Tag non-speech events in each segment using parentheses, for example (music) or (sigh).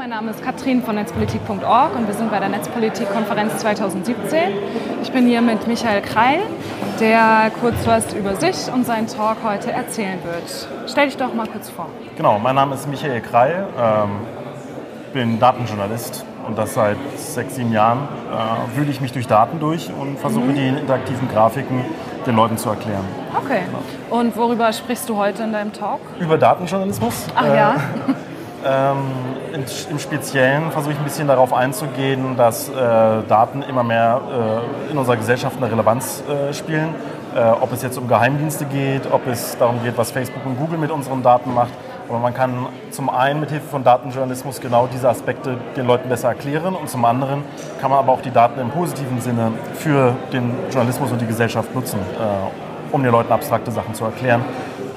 Martin von netzpolitik.org und wir sind bei der Netzpolitik-Konferenz 2017. Ich bin hier mit Michael Kreil, der kurz was über sich und seinen Talk heute erzählen wird. Stell dich doch mal kurz vor. Genau, mein Name ist Michael Kreil, ähm, bin Datenjournalist und das seit sechs, sieben Jahren äh, wühle ich mich durch Daten durch und versuche mhm. die interaktiven Grafiken den Leuten zu erklären. Okay. Genau. Und worüber sprichst du heute in deinem Talk? Über Datenjournalismus. Ach ja. Äh, ähm, Im Speziellen versuche ich ein bisschen darauf einzugehen, dass äh, Daten immer mehr äh, in unserer Gesellschaft eine Relevanz äh, spielen. Äh, ob es jetzt um Geheimdienste geht, ob es darum geht, was Facebook und Google mit unseren Daten macht. Aber man kann zum einen mit Hilfe von Datenjournalismus genau diese Aspekte den Leuten besser erklären und zum anderen kann man aber auch die Daten im positiven Sinne für den Journalismus und die Gesellschaft nutzen, äh, um den Leuten abstrakte Sachen zu erklären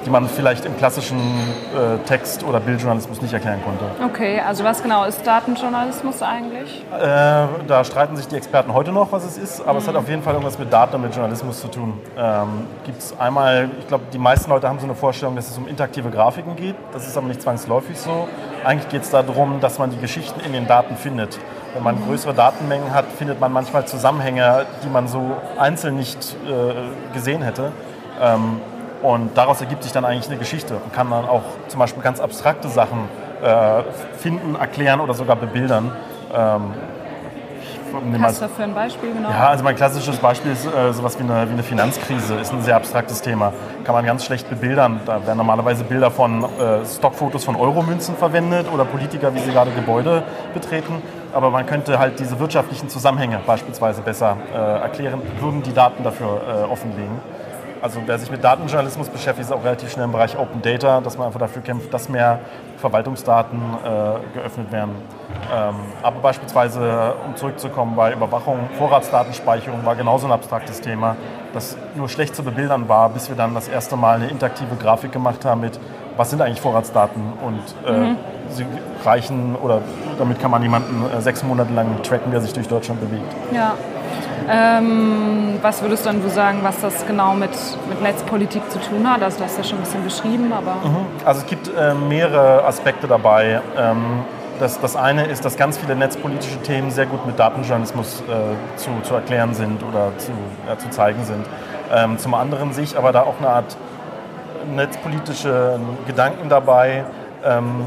die man vielleicht im klassischen äh, Text- oder Bildjournalismus nicht erklären konnte. Okay, also was genau ist Datenjournalismus eigentlich? Äh, da streiten sich die Experten heute noch, was es ist, aber mhm. es hat mhm. auf jeden Fall irgendwas mit Daten und mit Journalismus zu tun. Ähm, Gibt es einmal, ich glaube, die meisten Leute haben so eine Vorstellung, dass es um interaktive Grafiken geht. Das ist aber nicht zwangsläufig so. Eigentlich geht es darum, dass man die Geschichten in den Daten findet. Wenn man mhm. größere Datenmengen hat, findet man manchmal Zusammenhänge, die man so einzeln nicht äh, gesehen hätte. Ähm, und daraus ergibt sich dann eigentlich eine Geschichte und kann dann auch zum Beispiel ganz abstrakte Sachen äh, finden, erklären oder sogar bebildern. Ähm, Hast du dafür ein Beispiel genau? Ja, also mein klassisches Beispiel ist äh, sowas wie eine, wie eine Finanzkrise, ist ein sehr abstraktes Thema. Kann man ganz schlecht bebildern. Da werden normalerweise Bilder von äh, Stockfotos von Euromünzen verwendet oder Politiker, wie sie gerade Gebäude betreten. Aber man könnte halt diese wirtschaftlichen Zusammenhänge beispielsweise besser äh, erklären, würden die Daten dafür äh, offenlegen also wer sich mit Datenjournalismus beschäftigt, ist auch relativ schnell im Bereich Open Data, dass man einfach dafür kämpft, dass mehr Verwaltungsdaten äh, geöffnet werden. Ähm, aber beispielsweise, um zurückzukommen bei Überwachung, Vorratsdatenspeicherung war genauso ein abstraktes Thema, das nur schlecht zu bebildern war, bis wir dann das erste Mal eine interaktive Grafik gemacht haben mit, was sind eigentlich Vorratsdaten und äh, mhm. sie reichen oder damit kann man jemanden äh, sechs Monate lang tracken, der sich durch Deutschland bewegt. Ja. Ähm, was würdest dann du sagen, was das genau mit, mit Netzpolitik zu tun hat? Also, du hast ja schon ein bisschen beschrieben, aber. Mhm. Also, es gibt äh, mehrere Aspekte dabei. Ähm, das, das eine ist, dass ganz viele netzpolitische Themen sehr gut mit Datenjournalismus äh, zu, zu erklären sind oder zu, äh, zu zeigen sind. Ähm, zum anderen sehe ich aber da auch eine Art netzpolitische Gedanken dabei, ähm,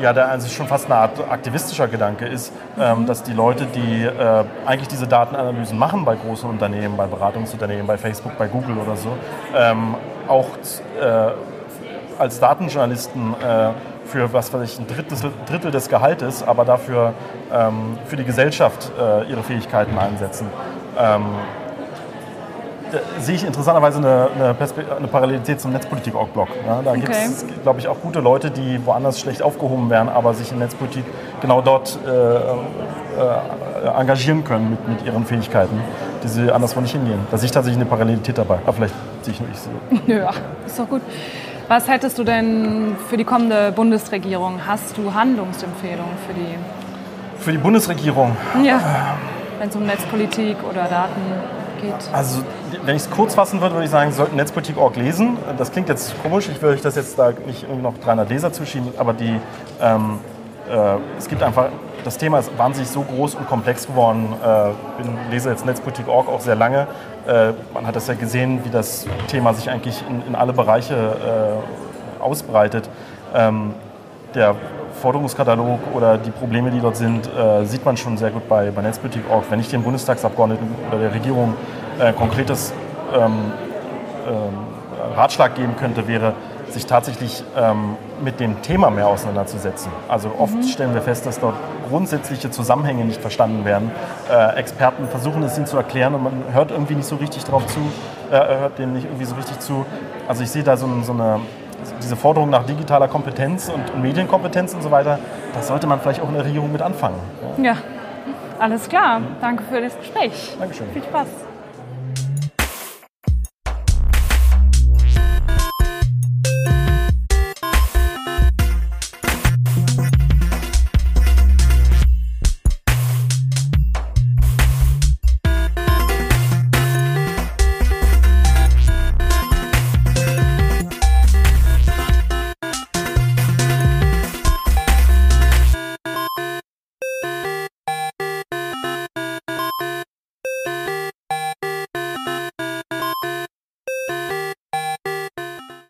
ja, der also schon fast eine Art aktivistischer Gedanke ist, ähm, dass die Leute, die äh, eigentlich diese Datenanalysen machen bei großen Unternehmen, bei Beratungsunternehmen, bei Facebook, bei Google oder so, ähm, auch äh, als Datenjournalisten äh, für was weiß ich, ein Drittel, Drittel des Gehaltes, aber dafür ähm, für die Gesellschaft äh, ihre Fähigkeiten einsetzen. Sehe ich interessanterweise eine, eine, eine Parallelität zum Netzpolitik-Org-Blog. Ja, da okay. gibt es, glaube ich, auch gute Leute, die woanders schlecht aufgehoben wären, aber sich in Netzpolitik genau dort äh, äh, engagieren können mit, mit ihren Fähigkeiten, die sie anderswo nicht hingehen. Da sehe ich tatsächlich eine Parallelität dabei. Aber vielleicht sehe ich nur ich sie. (laughs) Ja, ist doch gut. Was hättest du denn für die kommende Bundesregierung? Hast du Handlungsempfehlungen für die? Für die Bundesregierung? Ja, wenn es um Netzpolitik oder Daten geht? Also, wenn ich es kurz fassen würde, würde ich sagen, Sie sollten Netzpolitik.org lesen. Das klingt jetzt komisch, ich will euch das jetzt da nicht noch 300 Leser zuschieben, aber die, ähm, äh, es gibt einfach, das Thema ist wahnsinnig so groß und komplex geworden. Äh, bin, lese jetzt Netzpolitik.org auch sehr lange. Äh, man hat das ja gesehen, wie das Thema sich eigentlich in, in alle Bereiche äh, ausbreitet. Ähm, der Forderungskatalog oder die Probleme, die dort sind, äh, sieht man schon sehr gut bei, bei Netzpolitik.org. Wenn ich den Bundestagsabgeordneten oder der Regierung äh, konkretes ähm, ähm, Ratschlag geben könnte, wäre, sich tatsächlich ähm, mit dem Thema mehr auseinanderzusetzen. Also oft mhm. stellen wir fest, dass dort grundsätzliche Zusammenhänge nicht verstanden werden. Äh, Experten versuchen es ihnen zu erklären und man hört irgendwie nicht so richtig drauf zu, äh, hört denen nicht irgendwie so richtig zu. Also ich sehe da so, so eine diese Forderung nach digitaler Kompetenz und Medienkompetenz und so weiter, das sollte man vielleicht auch in der Regierung mit anfangen. Ja, ja alles klar. Danke für das Gespräch. Dankeschön. Viel Spaß.